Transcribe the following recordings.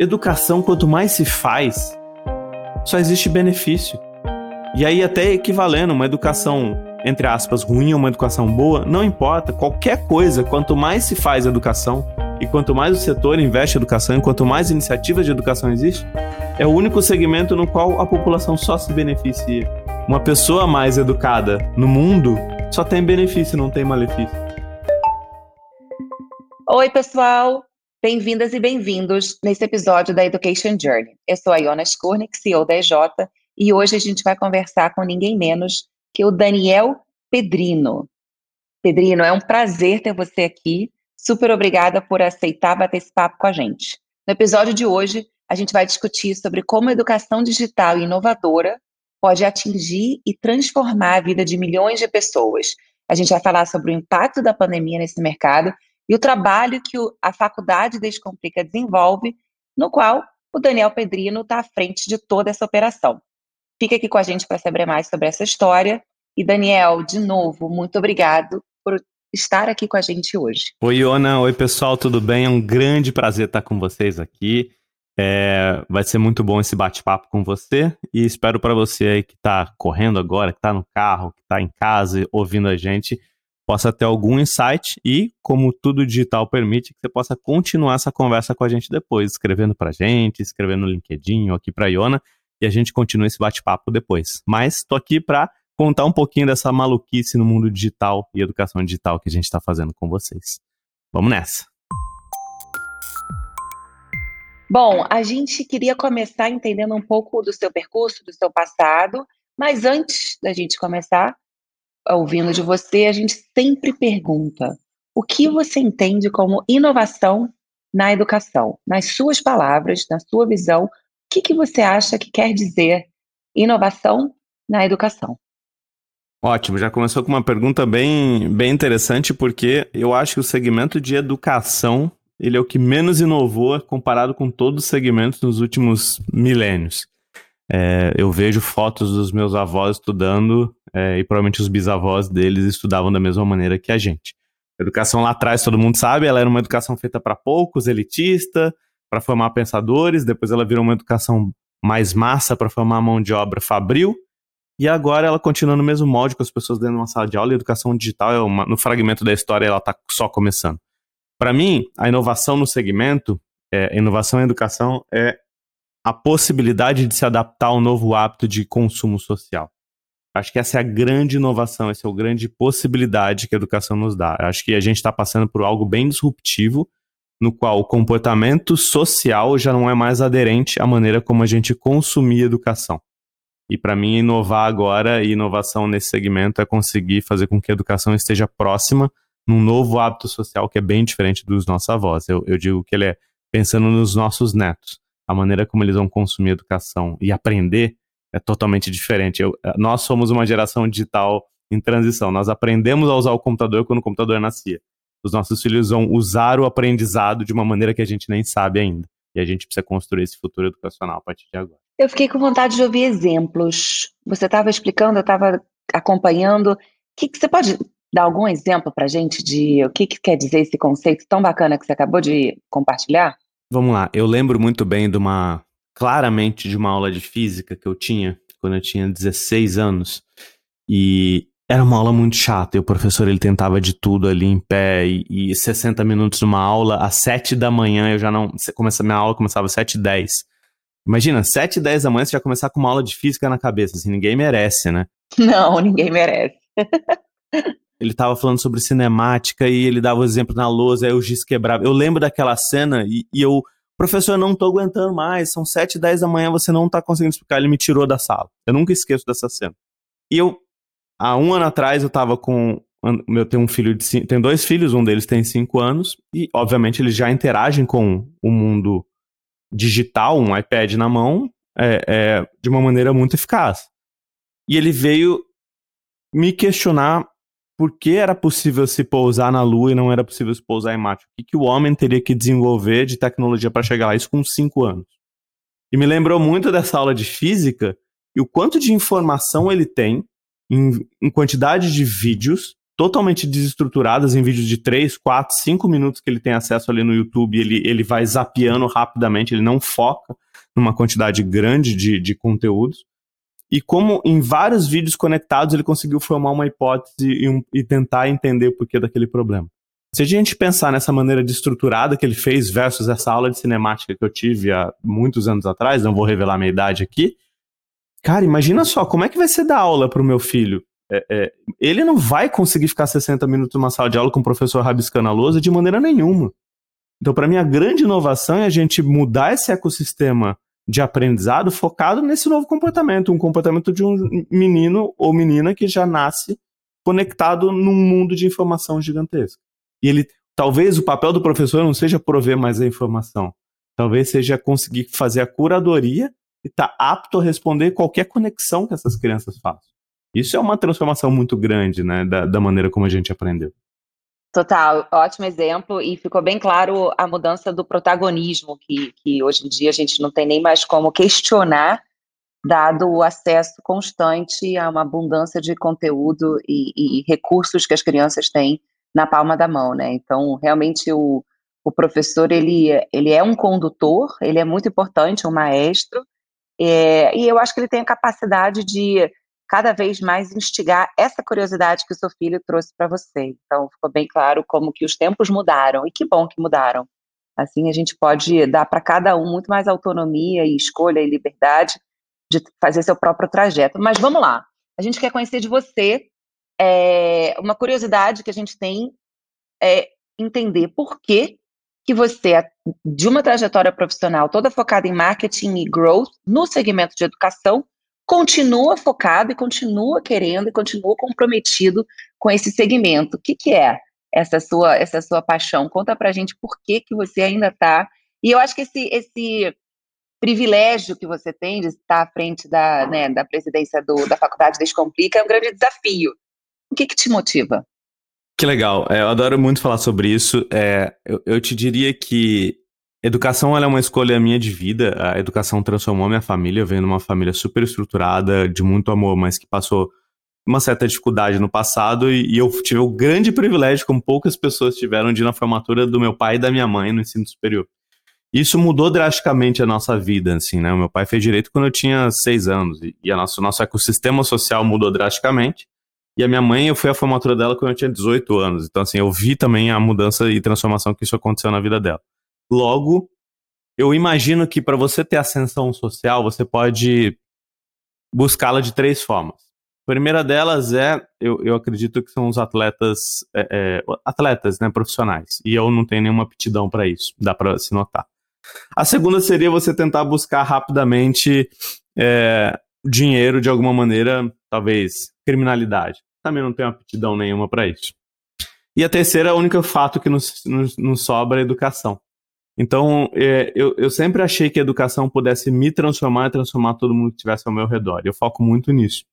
educação, quanto mais se faz, só existe benefício. E aí, até equivalendo uma educação, entre aspas, ruim ou uma educação boa, não importa. Qualquer coisa, quanto mais se faz educação e quanto mais o setor investe em educação e quanto mais iniciativas de educação existe, é o único segmento no qual a população só se beneficia. Uma pessoa mais educada no mundo só tem benefício, não tem malefício. Oi, pessoal! Bem-vindas e bem-vindos nesse episódio da Education Journey. Eu sou a Iona Skurnik, CEO da EJ, e hoje a gente vai conversar com ninguém menos que o Daniel Pedrino. Pedrino, é um prazer ter você aqui. Super obrigada por aceitar bater esse papo com a gente. No episódio de hoje, a gente vai discutir sobre como a educação digital e inovadora pode atingir e transformar a vida de milhões de pessoas. A gente vai falar sobre o impacto da pandemia nesse mercado e o trabalho que a Faculdade Descomplica desenvolve, no qual o Daniel Pedrino está à frente de toda essa operação. Fica aqui com a gente para saber mais sobre essa história. E Daniel, de novo, muito obrigado por estar aqui com a gente hoje. Oi, Iona. Oi, pessoal, tudo bem? É um grande prazer estar com vocês aqui. É, vai ser muito bom esse bate-papo com você e espero para você aí que está correndo agora, que está no carro, que está em casa ouvindo a gente, possa ter algum insight e, como tudo digital permite, que você possa continuar essa conversa com a gente depois, escrevendo para a gente, escrevendo no LinkedIn ou aqui para a Iona, e a gente continua esse bate-papo depois. Mas estou aqui para contar um pouquinho dessa maluquice no mundo digital e educação digital que a gente está fazendo com vocês. Vamos nessa! Bom, a gente queria começar entendendo um pouco do seu percurso, do seu passado, mas antes da gente começar, ouvindo de você, a gente sempre pergunta: o que você entende como inovação na educação? Nas suas palavras, na sua visão, o que, que você acha que quer dizer inovação na educação? Ótimo, já começou com uma pergunta bem, bem interessante, porque eu acho que o segmento de educação ele é o que menos inovou comparado com todos os segmentos nos últimos milênios. É, eu vejo fotos dos meus avós estudando é, e provavelmente os bisavós deles estudavam da mesma maneira que a gente. Educação lá atrás, todo mundo sabe, ela era uma educação feita para poucos, elitista, para formar pensadores, depois ela virou uma educação mais massa para formar mão de obra fabril, e agora ela continua no mesmo molde com as pessoas dentro de uma sala de aula, e a educação digital, é uma, no fragmento da história, ela está só começando. Para mim, a inovação no segmento, é, inovação em educação é a possibilidade de se adaptar ao novo hábito de consumo social. Acho que essa é a grande inovação, essa é a grande possibilidade que a educação nos dá. Acho que a gente está passando por algo bem disruptivo, no qual o comportamento social já não é mais aderente à maneira como a gente consumia educação. E para mim, inovar agora e inovação nesse segmento é conseguir fazer com que a educação esteja próxima num novo hábito social que é bem diferente dos nossos avós. Eu, eu digo que ele é pensando nos nossos netos. A maneira como eles vão consumir educação e aprender é totalmente diferente. Eu, eh, nós somos uma geração digital em transição. Nós aprendemos a usar o computador quando o computador nascia. Os nossos filhos vão usar o aprendizado de uma maneira que a gente nem sabe ainda. E a gente precisa construir esse futuro educacional a partir de agora. Eu fiquei com vontade de ouvir exemplos. Você estava explicando, eu estava acompanhando. Que, que você pode dar algum exemplo para a gente de o que, que quer dizer esse conceito tão bacana que você acabou de compartilhar? Vamos lá. Eu lembro muito bem de uma claramente de uma aula de física que eu tinha quando eu tinha 16 anos. E era uma aula muito chata. E o professor ele tentava de tudo ali em pé. E, e 60 minutos numa aula, às 7 da manhã eu já não. Começa, minha aula começava às 7 e 10. Imagina, 7 e 10 da manhã você já começar com uma aula de física na cabeça. Assim, ninguém merece, né? Não, ninguém merece. ele tava falando sobre cinemática e ele dava o exemplo na lousa, aí o giz quebrava. Eu lembro daquela cena e, e eu professor, não tô aguentando mais, são sete, dez da manhã, você não tá conseguindo explicar, ele me tirou da sala. Eu nunca esqueço dessa cena. E eu, há um ano atrás, eu tava com, eu tenho um filho de, cinco, tenho dois filhos, um deles tem cinco anos, e obviamente eles já interagem com o mundo digital, um iPad na mão, é, é, de uma maneira muito eficaz. E ele veio me questionar por que era possível se pousar na Lua e não era possível se pousar em Marte? O que, que o homem teria que desenvolver de tecnologia para chegar lá? Isso com 5 anos. E me lembrou muito dessa aula de física e o quanto de informação ele tem em, em quantidade de vídeos, totalmente desestruturadas em vídeos de 3, 4, 5 minutos que ele tem acesso ali no YouTube, ele, ele vai zapeando rapidamente, ele não foca numa quantidade grande de, de conteúdos. E como em vários vídeos conectados ele conseguiu formar uma hipótese e, um, e tentar entender o porquê daquele problema. Se a gente pensar nessa maneira de estruturada que ele fez versus essa aula de cinemática que eu tive há muitos anos atrás, não vou revelar minha idade aqui, cara, imagina só, como é que vai ser dar aula para o meu filho? É, é, ele não vai conseguir ficar 60 minutos numa sala de aula com o professor rabiscando a lousa de maneira nenhuma. Então, para mim, a grande inovação é a gente mudar esse ecossistema de aprendizado focado nesse novo comportamento, um comportamento de um menino ou menina que já nasce conectado num mundo de informação gigantesca. E ele, talvez o papel do professor não seja prover mais a informação, talvez seja conseguir fazer a curadoria e estar tá apto a responder qualquer conexão que essas crianças façam. Isso é uma transformação muito grande, né, da, da maneira como a gente aprendeu. Total, ótimo exemplo, e ficou bem claro a mudança do protagonismo, que, que hoje em dia a gente não tem nem mais como questionar, dado o acesso constante a uma abundância de conteúdo e, e recursos que as crianças têm na palma da mão, né? Então, realmente, o, o professor, ele, ele é um condutor, ele é muito importante, um maestro, é, e eu acho que ele tem a capacidade de cada vez mais instigar essa curiosidade que o seu filho trouxe para você. Então, ficou bem claro como que os tempos mudaram, e que bom que mudaram. Assim, a gente pode dar para cada um muito mais autonomia e escolha e liberdade de fazer seu próprio trajeto. Mas vamos lá, a gente quer conhecer de você. É, uma curiosidade que a gente tem é entender por que, que você, de uma trajetória profissional toda focada em marketing e growth no segmento de educação, continua focado e continua querendo e continua comprometido com esse segmento. O que, que é essa sua essa sua paixão? Conta pra gente por que, que você ainda está. E eu acho que esse, esse privilégio que você tem de estar à frente da, né, da presidência do, da Faculdade Descomplica é um grande desafio. O que, que te motiva? Que legal. É, eu adoro muito falar sobre isso. É, eu, eu te diria que Educação é uma escolha minha de vida. A educação transformou minha família. Eu venho uma família super estruturada, de muito amor, mas que passou uma certa dificuldade no passado. E, e eu tive o grande privilégio, como poucas pessoas tiveram, de ir na formatura do meu pai e da minha mãe no ensino superior. Isso mudou drasticamente a nossa vida, assim, né? O meu pai fez direito quando eu tinha seis anos e, a nosso, nosso ecossistema social mudou drasticamente. E a minha mãe, eu fui à formatura dela quando eu tinha 18 anos. Então, assim, eu vi também a mudança e transformação que isso aconteceu na vida dela. Logo, eu imagino que para você ter ascensão social, você pode buscá-la de três formas. A primeira delas é, eu, eu acredito que são os atletas, é, é, atletas, né, profissionais. E eu não tenho nenhuma aptidão para isso, dá para se notar. A segunda seria você tentar buscar rapidamente é, dinheiro de alguma maneira, talvez criminalidade. Também não tenho aptidão nenhuma para isso. E a terceira, o único fato que nos, nos, nos sobra é educação. Então, é, eu, eu sempre achei que a educação pudesse me transformar e transformar todo mundo que estivesse ao meu redor. Eu foco muito nisso.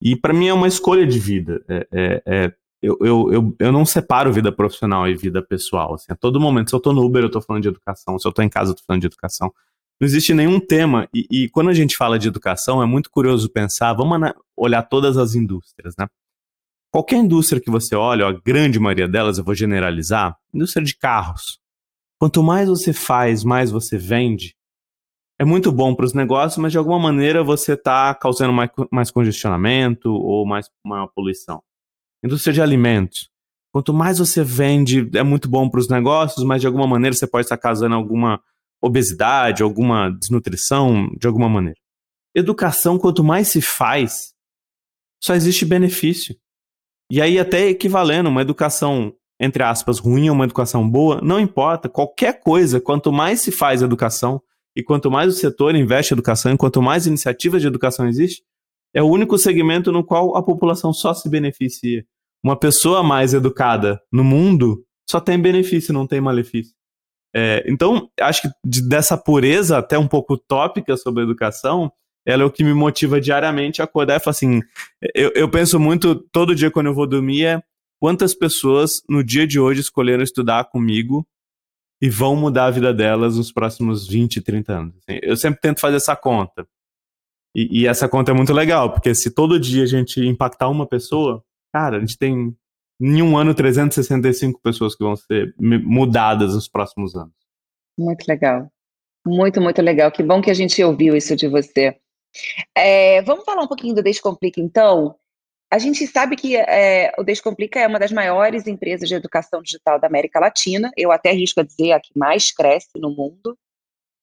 E para mim é uma escolha de vida. É, é, é, eu, eu, eu, eu não separo vida profissional e vida pessoal. Assim, a todo momento, se eu estou no Uber, eu estou falando de educação. Se eu estou em casa, eu estou falando de educação. Não existe nenhum tema. E, e, quando a gente fala de educação, é muito curioso pensar. Vamos olhar todas as indústrias, né? Qualquer indústria que você olha, a grande maioria delas, eu vou generalizar, indústria de carros. Quanto mais você faz, mais você vende. É muito bom para os negócios, mas de alguma maneira você está causando mais, mais congestionamento ou mais maior poluição. Indústria de alimentos. Quanto mais você vende, é muito bom para os negócios, mas de alguma maneira você pode estar causando alguma obesidade, alguma desnutrição, de alguma maneira. Educação, quanto mais se faz, só existe benefício. E aí, até equivalendo, uma educação entre aspas, ruim ou uma educação boa, não importa. Qualquer coisa, quanto mais se faz educação e quanto mais o setor investe em educação, e quanto mais iniciativas de educação existe, é o único segmento no qual a população só se beneficia. Uma pessoa mais educada no mundo só tem benefício, não tem malefício. É, então, acho que dessa pureza até um pouco tópica sobre a educação, ela é o que me motiva diariamente a acordar e falar assim, eu, eu penso muito, todo dia quando eu vou dormir, é quantas pessoas no dia de hoje escolheram estudar comigo e vão mudar a vida delas nos próximos 20, 30 anos. Assim, eu sempre tento fazer essa conta. E, e, essa conta é muito legal, porque se todo dia a gente impactar uma pessoa, cara, a gente tem em um ano 365 pessoas que vão ser mudadas nos próximos anos. Muito legal. Muito, muito legal. Que bom que a gente ouviu isso de você. É, vamos falar um pouquinho do Descomplica, então. A gente sabe que é, o Descomplica é uma das maiores empresas de educação digital da América Latina. Eu até arrisco a dizer a que mais cresce no mundo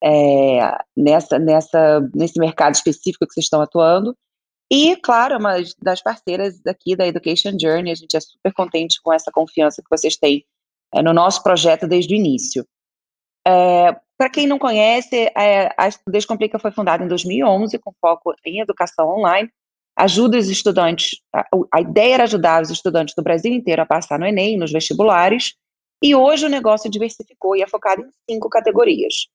é, nessa, nessa, nesse mercado específico que vocês estão atuando. E, claro, é uma das parceiras daqui da Education Journey. A gente é super contente com essa confiança que vocês têm é, no nosso projeto desde o início. É, Para quem não conhece, é, a Descomplica foi fundada em 2011 com foco em educação online. Ajuda os estudantes, a, a ideia era ajudar os estudantes do Brasil inteiro a passar no Enem, nos vestibulares, e hoje o negócio diversificou e é focado em cinco categorias.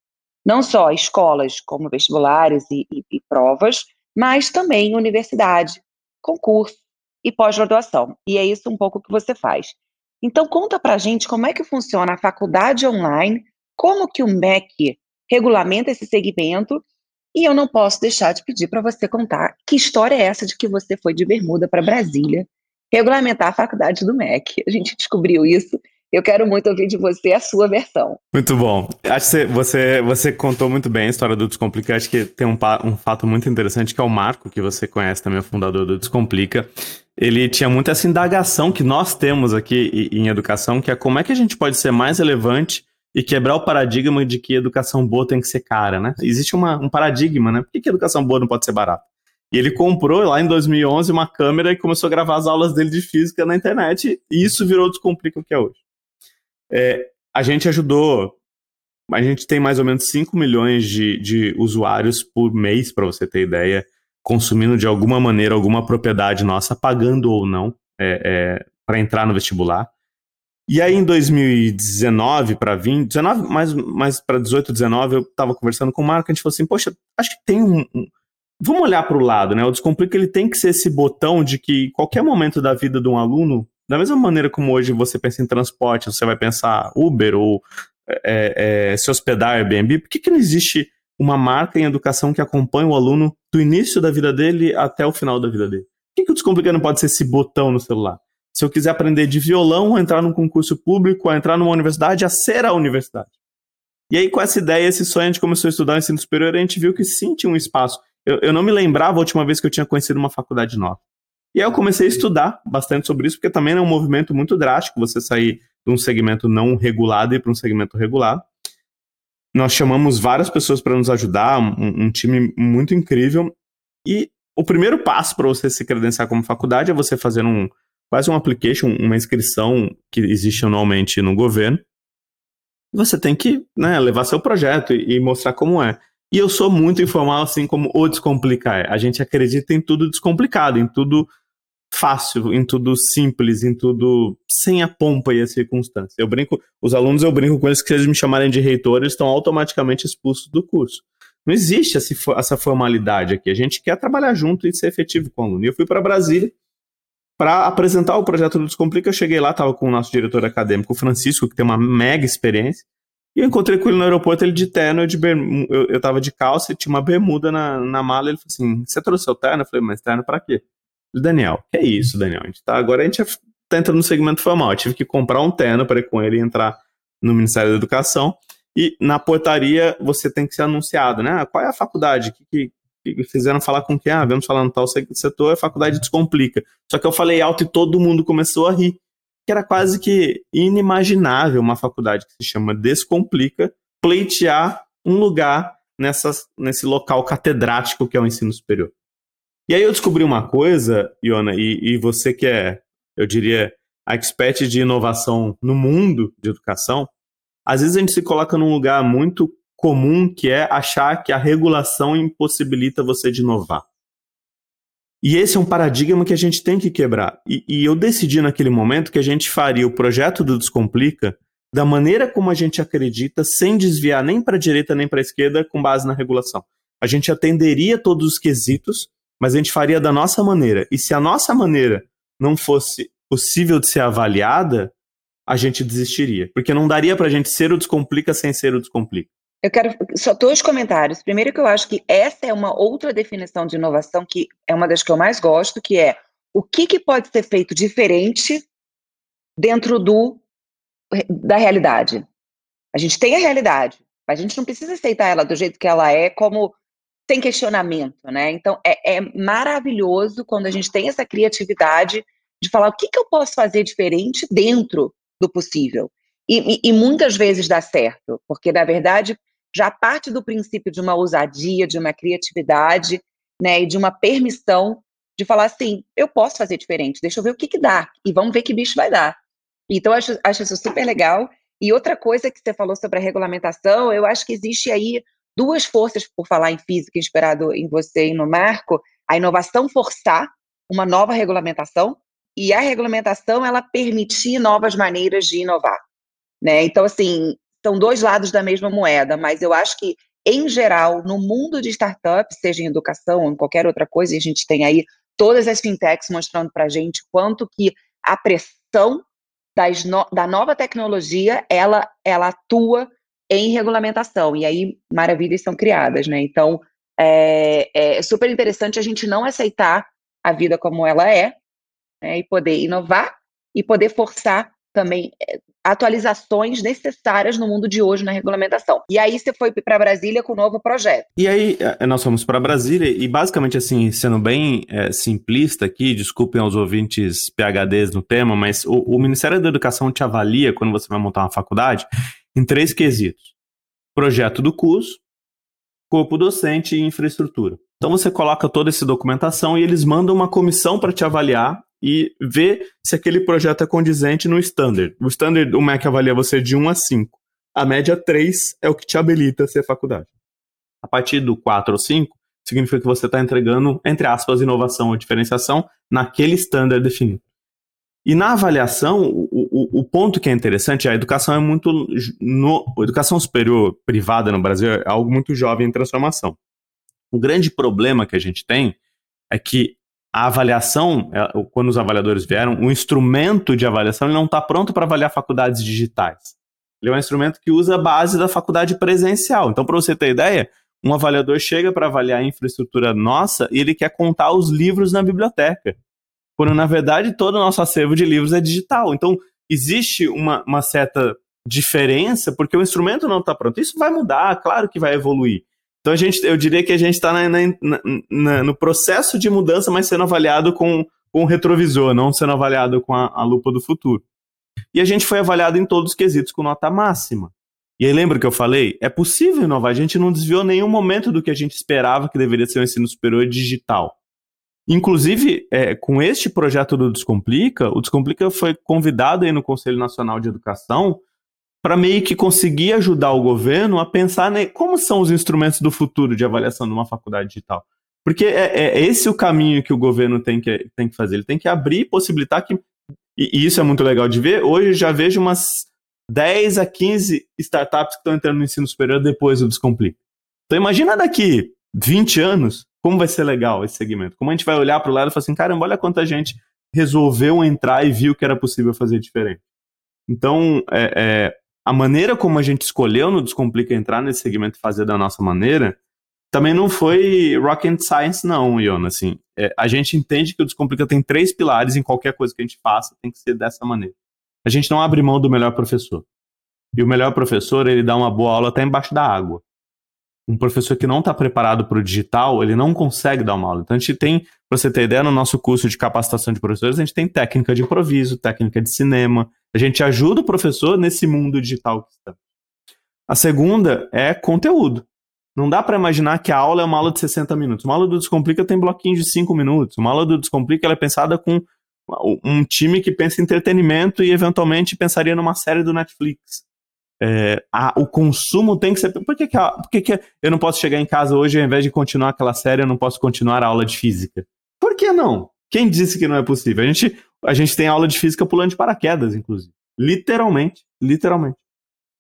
Não só escolas, como vestibulares e, e, e provas, mas também universidade, concurso e pós-graduação. E é isso um pouco que você faz. Então conta pra gente como é que funciona a faculdade online como que o MEC regulamenta esse segmento e eu não posso deixar de pedir para você contar que história é essa de que você foi de bermuda para Brasília regulamentar a faculdade do MEC. A gente descobriu isso. Eu quero muito ouvir de você a sua versão. Muito bom. Acho que você, você contou muito bem a história do Descomplica. Acho que tem um, um fato muito interessante que é o Marco, que você conhece também, o fundador do Descomplica. Ele tinha muito essa indagação que nós temos aqui em educação, que é como é que a gente pode ser mais relevante e quebrar o paradigma de que educação boa tem que ser cara, né? Existe uma, um paradigma, né? Por que, que educação boa não pode ser barata? E ele comprou lá em 2011 uma câmera e começou a gravar as aulas dele de física na internet, e isso virou o Descomplica o que é hoje. É, a gente ajudou, a gente tem mais ou menos 5 milhões de, de usuários por mês, para você ter ideia, consumindo de alguma maneira alguma propriedade nossa, pagando ou não, é, é, para entrar no vestibular. E aí em 2019 para 20, 19, mais, mais para 18, 19, eu estava conversando com o Marco, a gente falou assim, poxa, acho que tem um, um vamos olhar para o lado, né? O Descomplica ele tem que ser esse botão de que qualquer momento da vida de um aluno, da mesma maneira como hoje você pensa em transporte, você vai pensar Uber ou é, é, se hospedar Airbnb, por que, que não existe uma marca em educação que acompanha o aluno do início da vida dele até o final da vida dele? Por que, que o Descomplica não pode ser esse botão no celular? Se eu quiser aprender de violão, entrar num concurso público, a entrar numa universidade, a ser a universidade. E aí, com essa ideia, esse sonho, a gente começou a estudar ensino superior e a gente viu que sim tinha um espaço. Eu, eu não me lembrava a última vez que eu tinha conhecido uma faculdade nova. E aí eu comecei a estudar bastante sobre isso, porque também é um movimento muito drástico você sair de um segmento não regulado e para um segmento regulado. Nós chamamos várias pessoas para nos ajudar, um, um, time muito incrível. E o primeiro passo para você se credenciar como faculdade é você fazer um, quase um application, uma inscrição que existe anualmente no governo. Você tem que né, levar seu projeto e, e mostrar como é. E eu sou muito informal, assim como o Descomplicar é. A gente acredita em tudo descomplicado, em tudo fácil, em tudo simples, em tudo sem a pompa e a circunstância. Eu brinco, os alunos eu brinco com eles que se eles me chamarem de reitor, eles estão automaticamente expulsos do curso. Não existe essa formalidade aqui. A gente quer trabalhar junto e ser efetivo com o aluno. Eu fui para Brasília para apresentar o projeto do Descomplica, eu cheguei lá, estava com o nosso diretor acadêmico, o Francisco, que tem uma mega experiência, e eu encontrei com ele no aeroporto, ele de terno, eu, de eu, tava de calça e tinha uma bermuda na, na mala, ele falou assim, você trouxe seu terno? Eu falei, mas terno para quê? Falei, Daniel, que é isso, Daniel? A gente tá, agora a gente tá entrando no segmento formal, eu tive que comprar um terno para ir com ele entrar no Ministério da Educação, e na portaria você tem que ser anunciado, né? Ah, qual é a faculdade? Que, que, fizeram falar com quem, ah, vamos falar no tal setor, a faculdade descomplica. Só que eu falei alto e todo mundo começou a rir. Que era quase que inimaginável uma faculdade que se chama Descomplica pleitear um lugar nessa, nesse local catedrático que é o ensino superior. E aí eu descobri uma coisa, Iona, e, e você que é, eu diria, a expert de inovação no mundo de educação, às vezes a gente se coloca num lugar muito comum que é achar que a regulação impossibilita você de inovar. E esse é um paradigma que a gente tem que quebrar. E, e, eu decidi naquele momento que a gente faria o projeto do Descomplica da maneira como a gente acredita, sem desviar nem para a direita nem para a esquerda, com base na regulação. A gente atenderia todos os quesitos, mas a gente faria da nossa maneira. E se a nossa maneira não fosse possível de ser avaliada, a gente desistiria. Porque não daria para a gente ser o Descomplica sem ser o Descomplica. Eu quero só dois comentários. Primeiro que eu acho que essa é uma outra definição de inovação que é uma das que eu mais gosto, que é o que, que pode ser feito diferente dentro do da realidade. A gente tem a realidade, a gente não precisa aceitar ela do jeito que ela é, como sem questionamento, né? Então é, é maravilhoso quando a gente tem essa criatividade de falar o que, que eu posso fazer diferente dentro do possível. E, e, e, muitas vezes dá certo, porque na verdade já parte do princípio de uma ousadia, de uma criatividade, né, e de uma permissão de falar assim, eu posso fazer diferente, deixa eu ver o que que dá, e vamos ver que bicho vai dar. Então, acho, acho isso super legal. E outra coisa que você falou sobre a regulamentação, eu acho que existe aí duas forças, por falar em física, inspirado em você e no Marco, a inovação forçar uma nova regulamentação, e a regulamentação, ela permitir novas maneiras de inovar. Né? Então, assim, são dois lados da mesma moeda, mas eu acho que, em geral, no mundo de startups, seja em educação ou em qualquer outra coisa, e a gente tem aí todas as fintechs mostrando para a gente quanto que a pressão no, da nova tecnologia, ela, ela atua em regulamentação, e aí maravilhas são criadas, né? Então, é, é super interessante a gente não aceitar a vida como ela é, né, e poder inovar e poder forçar também é, atualizações necessárias no mundo de hoje na regulamentação. E aí você foi para Brasília com um novo projeto. E aí é, nós fomos para Brasília e basicamente assim, sendo bem é, simplista aqui, desculpem aos ouvintes PHDs no tema, mas o, o Ministério da Educação te avalia quando você vai montar uma faculdade em três quesitos: projeto do curso, corpo docente e infraestrutura. Então você coloca toda essa documentação e eles mandam uma comissão para te avaliar e ver se aquele projeto é condizente no standard. O standard, o MEC avalia você de 1 a 5. A média 3 é o que te habilita a ser faculdade. A partir do 4 ou 5, significa que você está entregando, entre aspas, inovação ou diferenciação naquele standard definido. E na avaliação, o, o, o, ponto que é interessante, a educação é muito. No, a educação superior privada no Brasil é algo muito jovem em transformação. O grande problema que a gente tem é que a avaliação, é, quando os avaliadores vieram, o instrumento de avaliação não está pronto para avaliar faculdades digitais. Ele é um instrumento que usa a base da faculdade presencial. Então, para você ter ideia, um avaliador chega para avaliar a infraestrutura nossa e ele quer contar os livros na biblioteca. Quando, na verdade, todo o nosso acervo de livros é digital. Então, existe uma, uma certa diferença porque o instrumento não está pronto. Isso vai mudar, claro que vai evoluir. Então a gente, eu diria que a gente está no processo de mudança, mas sendo avaliado com, com o retrovisor, não sendo avaliado com a, a, lupa do futuro. E a gente foi avaliado em todos os quesitos com nota máxima. E aí lembra que eu falei? É possível inovar. A gente não desviou nenhum momento do que a gente esperava que deveria ser o um ensino superior digital. Inclusive, é, com este projeto do Descomplica, o Descomplica foi convidado aí no Conselho Nacional de Educação para meio que conseguir ajudar o governo a pensar né, como são os instrumentos do futuro de avaliação de uma faculdade digital. Porque é, é esse o caminho que o governo tem que, tem que fazer. Ele tem que abrir e possibilitar que. E, e isso é muito legal de ver. Hoje eu já vejo umas 10 a 15 startups que estão entrando no ensino superior depois do Descomplica. Então imagina daqui 20 anos como vai ser legal esse segmento. Como a gente vai olhar para o lado e falar assim, caramba, olha quanta gente resolveu entrar e viu que era possível fazer diferente. Então, é, é, a maneira como a gente escolheu no Descomplica entrar nesse segmento e fazer da nossa maneira, também não foi rocket science, não, Iona. Assim, é, a gente entende que o Descomplica tem três pilares em qualquer coisa que a gente faça, tem que ser dessa maneira. A gente não abre mão do melhor professor. E o melhor professor, ele dá uma boa aula até embaixo da água. Um professor que não está preparado para o digital, ele não consegue dar uma aula. Então, a gente tem, para você ter ideia, no nosso curso de capacitação de professores, a gente tem técnica de improviso, técnica de cinema, a gente ajuda o professor nesse mundo digital que está. A segunda é conteúdo. Não dá para imaginar que a aula é uma aula de 60 minutos. Uma aula do Descomplica tem bloquinho de 5 minutos. Uma aula do Descomplica é pensada com um time que pensa em entretenimento e eventualmente pensaria numa série do Netflix. É, a, o consumo tem que ser. Por que, que, a, por que, que eu não posso chegar em casa hoje ao invés de continuar aquela série, eu não posso continuar a aula de física? Por que não? Quem disse que não é possível? A gente, a gente tem aula de física pulando de paraquedas, inclusive. Literalmente. Literalmente.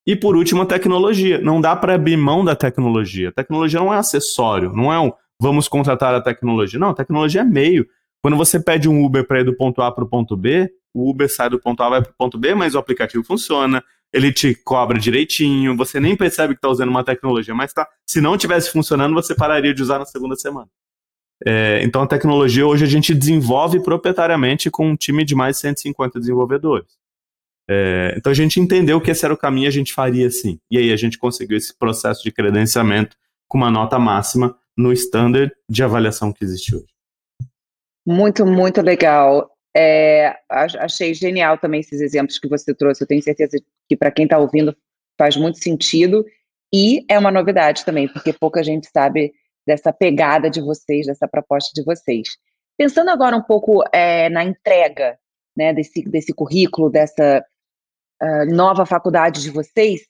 E por último, a tecnologia. Não dá para abrir mão da tecnologia. A tecnologia não é acessório, não é um vamos contratar a tecnologia. Não, a tecnologia é meio. Quando você pede um Uber para ir do ponto A para o ponto B, o Uber sai do ponto A vai para o ponto B, mas o aplicativo funciona, ele te cobra direitinho, você nem percebe que está usando uma tecnologia, mas tá, se não tivesse funcionando, você pararia de usar na segunda semana. É, então a tecnologia hoje a gente desenvolve proprietariamente com um time de mais de 150 desenvolvedores. É, então a gente entendeu que esse era o caminho, a gente faria assim. E aí a gente conseguiu esse processo de credenciamento com uma nota máxima no standard de avaliação que existe hoje. Muito, muito legal. É, achei genial também esses exemplos que você trouxe. Eu tenho certeza que para quem está ouvindo faz muito sentido e é uma novidade também, porque pouca gente sabe dessa pegada de vocês, dessa proposta de vocês. Pensando agora um pouco é, na entrega né, desse, desse currículo, dessa uh, nova faculdade de vocês,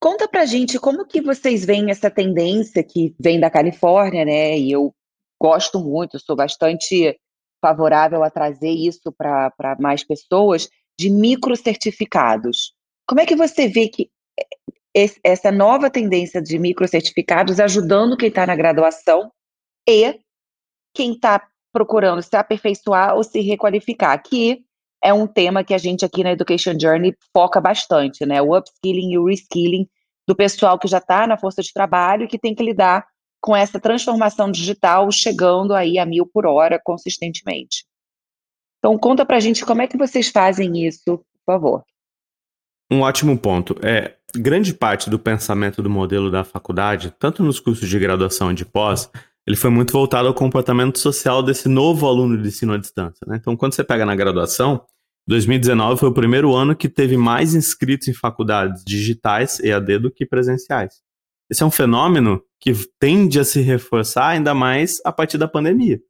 conta pra gente como que vocês veem essa tendência que vem da Califórnia, né? E eu gosto muito, sou bastante favorável a trazer isso para mais pessoas, de microcertificados. Como é que você vê que essa nova tendência de microcertificados ajudando quem está na graduação e quem está procurando se aperfeiçoar ou se requalificar, que é um tema que a gente aqui na Education Journey foca bastante, né? O upskilling e o reskilling do pessoal que já está na força de trabalho e que tem que lidar com essa transformação digital chegando aí a mil por hora consistentemente. Então conta pra gente como é que vocês fazem isso, por favor. Um ótimo ponto. É, grande parte do pensamento do modelo da faculdade, tanto nos cursos de graduação e de pós, ele foi muito voltado ao comportamento social desse novo aluno de ensino à distância. Né? Então, quando você pega na graduação, 2019 foi o primeiro ano que teve mais inscritos em faculdades digitais EAD do que presenciais. Esse é um fenômeno que tende a se reforçar ainda mais a partir da pandemia.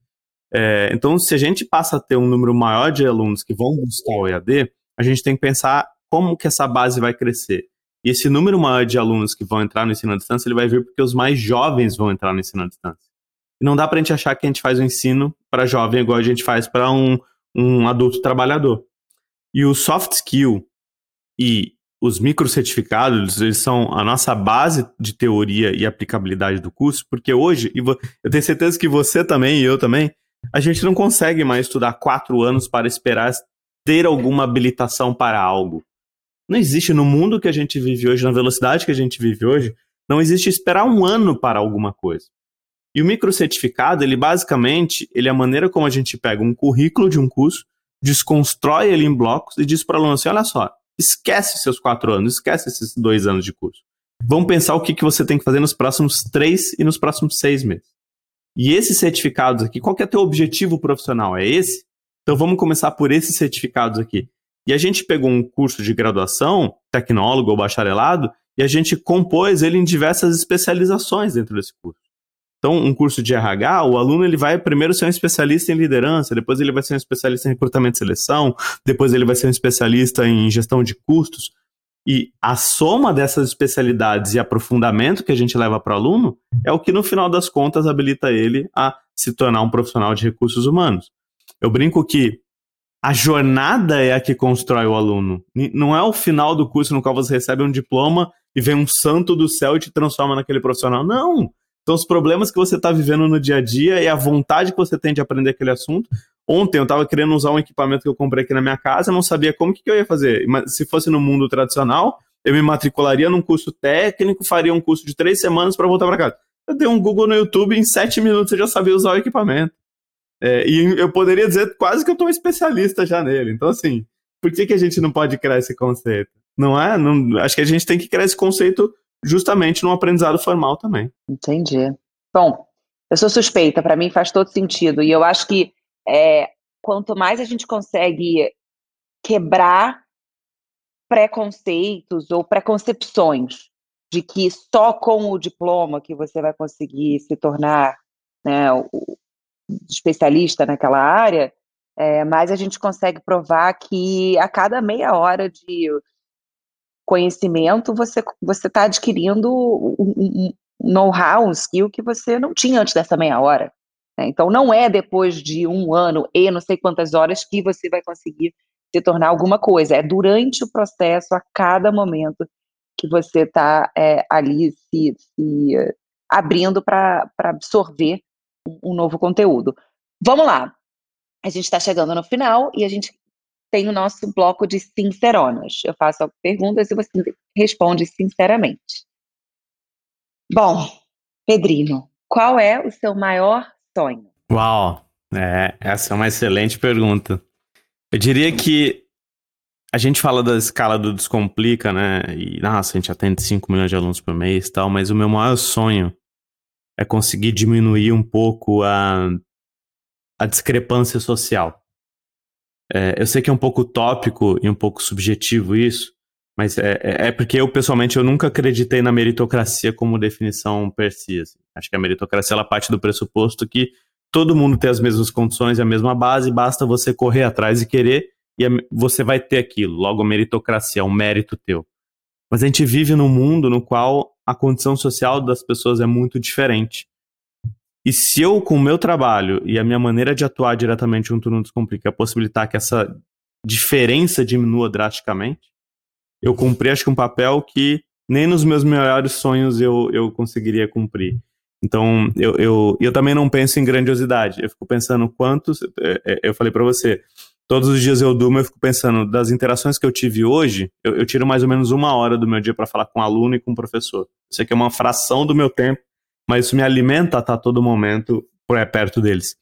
É, então, se a gente passa a ter um número maior de alunos que vão buscar o EAD, a gente tem que pensar como que essa base vai crescer. E esse número maior de alunos que vão entrar no ensino à distância, ele vai vir porque os mais jovens vão entrar no ensino à distância. E não dá para a gente achar que a gente faz o um ensino para jovem igual a gente faz para um, um adulto trabalhador. E o soft skill e os microcertificados, eles são a nossa base de teoria e aplicabilidade do curso, porque hoje, e eu tenho certeza que você também e eu também, a gente não consegue mais estudar quatro anos para esperar ter alguma habilitação para algo. Não existe no mundo que a gente vive hoje, na velocidade que a gente vive hoje, não existe esperar um ano para alguma coisa. E o microcertificado, ele basicamente, ele é a maneira como a gente pega um currículo de um curso, desconstrói ele em blocos e diz para o aluno assim, olha só, esquece seus quatro anos, esquece esses dois anos de curso. Vamos pensar o que, que você tem que fazer nos próximos três e nos próximos seis meses. E esses certificados aqui, qual que é teu objetivo profissional? É esse? Então vamos começar por esses certificados aqui. E a gente pegou um curso de graduação, tecnólogo ou bacharelado, e a gente compôs ele em diversas especializações dentro desse curso. Então, um curso de RH, o aluno ele vai primeiro ser um especialista em liderança, depois ele vai ser um especialista em recrutamento e seleção, depois ele vai ser um especialista em gestão de custos. E a soma dessas especialidades e aprofundamento que a gente leva para o aluno é o que, no final das contas, habilita ele a se tornar um profissional de recursos humanos. Eu brinco que a jornada é a que constrói o aluno. Não é o final do curso no qual você recebe um diploma e vem um santo do céu e te transforma naquele profissional. Não! São os problemas que você está vivendo no dia a dia e a vontade que você tem de aprender aquele assunto. Ontem eu estava querendo usar um equipamento que eu comprei aqui na minha casa, não sabia como que, que eu ia fazer. Mas se fosse no mundo tradicional, eu me matricularia num curso técnico, faria um curso de três semanas para voltar para casa. Eu dei um Google no YouTube, em sete minutos eu já sabia usar o equipamento. É, e eu poderia dizer quase que eu estou um especialista já nele. Então, assim, por que, que a gente não pode criar esse conceito? Não é? Não, acho que a gente tem que criar esse conceito justamente no aprendizado formal também. Entendi. Bom, eu sou suspeita, para mim faz todo sentido. E eu acho que é, quanto mais a gente consegue quebrar preconceitos ou preconcepções de que só com o diploma que você vai conseguir se tornar né, o, especialista naquela área, é, a gente consegue provar que a cada meia hora de conhecimento você você está adquirindo um, um know-how, um skill que você não tinha antes dessa meia hora. Né? Então não é depois de um ano e não sei quantas horas que você vai conseguir se tornar alguma coisa. É durante o processo, a cada momento que você está é, ali se, se abrindo para absorver um novo conteúdo. Vamos lá. A gente está chegando no final e a gente tem o nosso bloco de sinceronas. Eu faço perguntas e você responde sinceramente. Bom, Pedrino, qual é o seu maior sonho? Uau, é, essa é uma excelente pergunta. Eu diria que a gente fala da escala do Descomplica, né? E, nossa, a gente atende 5 milhões de alunos por mês e tal, mas o meu maior sonho é conseguir diminuir um pouco a, a discrepância social. É, eu sei que é um pouco utópico e um pouco subjetivo isso, mas é, é, é porque eu, pessoalmente, eu nunca acreditei na meritocracia como definição per si. Assim. Acho que a meritocracia ela parte do pressuposto que todo mundo tem as mesmas condições e a mesma base, basta você correr atrás e querer, e você vai ter aquilo. Logo, a meritocracia é um mérito teu. Mas a gente vive num mundo no qual a condição social das pessoas é muito diferente. E se eu, com o meu trabalho e a minha maneira de atuar diretamente junto no Descomplica, possibilitar que essa diferença diminua drasticamente, eu cumpri, acho que, um papel que nem nos meus melhores sonhos eu, eu conseguiria cumprir. Então, eu, eu, eu também não penso em grandiosidade. Eu fico pensando quantos. É, é, eu falei para você, todos os dias eu durmo, eu fico pensando das interações que eu tive hoje, eu, eu tiro mais ou menos uma hora do meu dia para falar com um aluno e com um professor. Isso aqui é uma fração do meu tempo mas isso me alimenta a estar todo momento perto deles.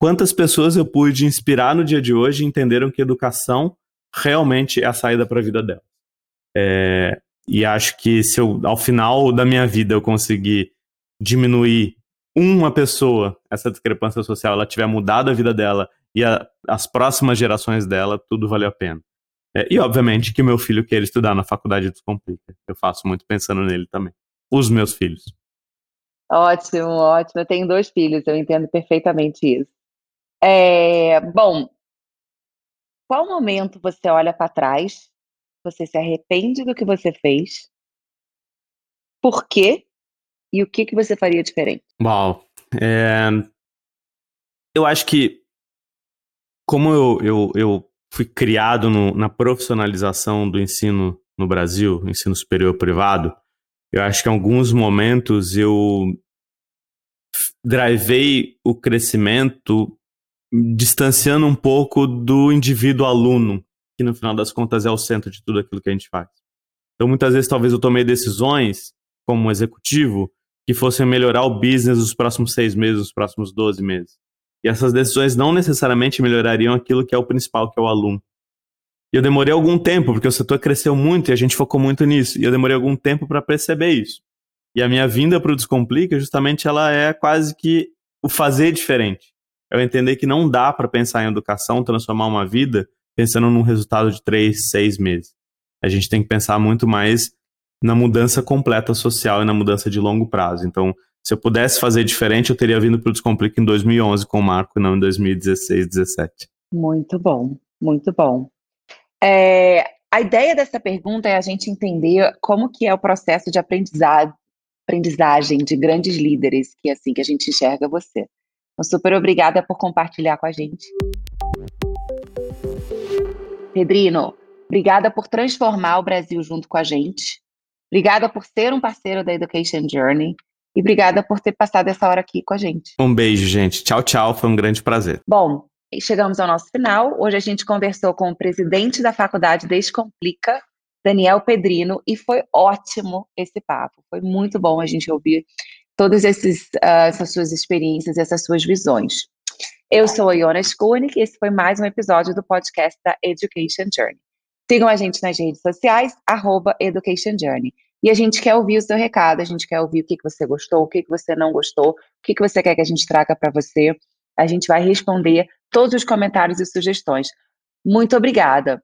Quantas pessoas eu pude inspirar no dia de hoje e entenderam que educação realmente é a saída para a vida delas. É, e acho que se eu, ao final da minha vida, eu conseguir diminuir uma pessoa, essa discrepância social, ela tiver mudado a vida dela e a, as próximas gerações dela, tudo valeu a pena. É, e, obviamente, que meu filho queira estudar na faculdade Descomplica. Eu faço muito pensando nele também. Os meus filhos. Ótimo, ótimo. Eu tenho dois filhos, eu entendo perfeitamente isso. É, bom, qual momento você olha para trás, você se arrepende do que você fez? Por quê? E o que, que você faria diferente? Uau. É... Eu acho que, como eu, eu, eu fui criado no, na profissionalização do ensino no Brasil, ensino superior privado, eu acho que em alguns momentos eu drivei o crescimento distanciando um pouco do indivíduo aluno, que no final das contas é o centro de tudo aquilo que a gente faz. Então muitas vezes talvez eu tomei decisões como executivo que fossem melhorar o business nos próximos seis meses, nos próximos 12 meses. E essas decisões não necessariamente melhorariam aquilo que é o principal, que é o aluno. E eu demorei algum tempo, porque o setor cresceu muito e a gente focou muito nisso. E eu demorei algum tempo para perceber isso. E a minha vinda para o Descomplica, justamente, ela é quase que o fazer diferente. Eu entender que não dá para pensar em educação, transformar uma vida, pensando num resultado de três, seis meses. A gente tem que pensar muito mais na mudança completa social e na mudança de longo prazo. Então, se eu pudesse fazer diferente, eu teria vindo para o Descomplica em 2011 com o Marco, não em 2016, 2017. Muito bom, muito bom. É, a ideia dessa pergunta é a gente entender como que é o processo de aprendizado, aprendizagem de grandes líderes, que é assim que a gente enxerga você. Então, super obrigada por compartilhar com a gente. Pedrino, obrigada por transformar o Brasil junto com a gente. Obrigada por ser um parceiro da Education Journey. E obrigada por ter passado essa hora aqui com a gente. Um beijo, gente. Tchau, tchau. Foi um grande prazer. Bom, chegamos ao nosso final. Hoje a gente conversou com o presidente da faculdade Descomplica, Daniel Pedrino, e foi ótimo esse papo. Foi muito bom a gente ouvir todas esses, uh, essas suas experiências, essas suas visões. Eu sou a Iona Skunik e esse foi mais um episódio do podcast da Education Journey. Sigam a gente nas redes sociais, arroba Education Journey. E a gente quer ouvir o seu recado, a gente quer ouvir o que, que você gostou, o que, que você não gostou, o que, que você quer que a gente traga para você. A gente vai responder todos os comentários e sugestões. Muito obrigada.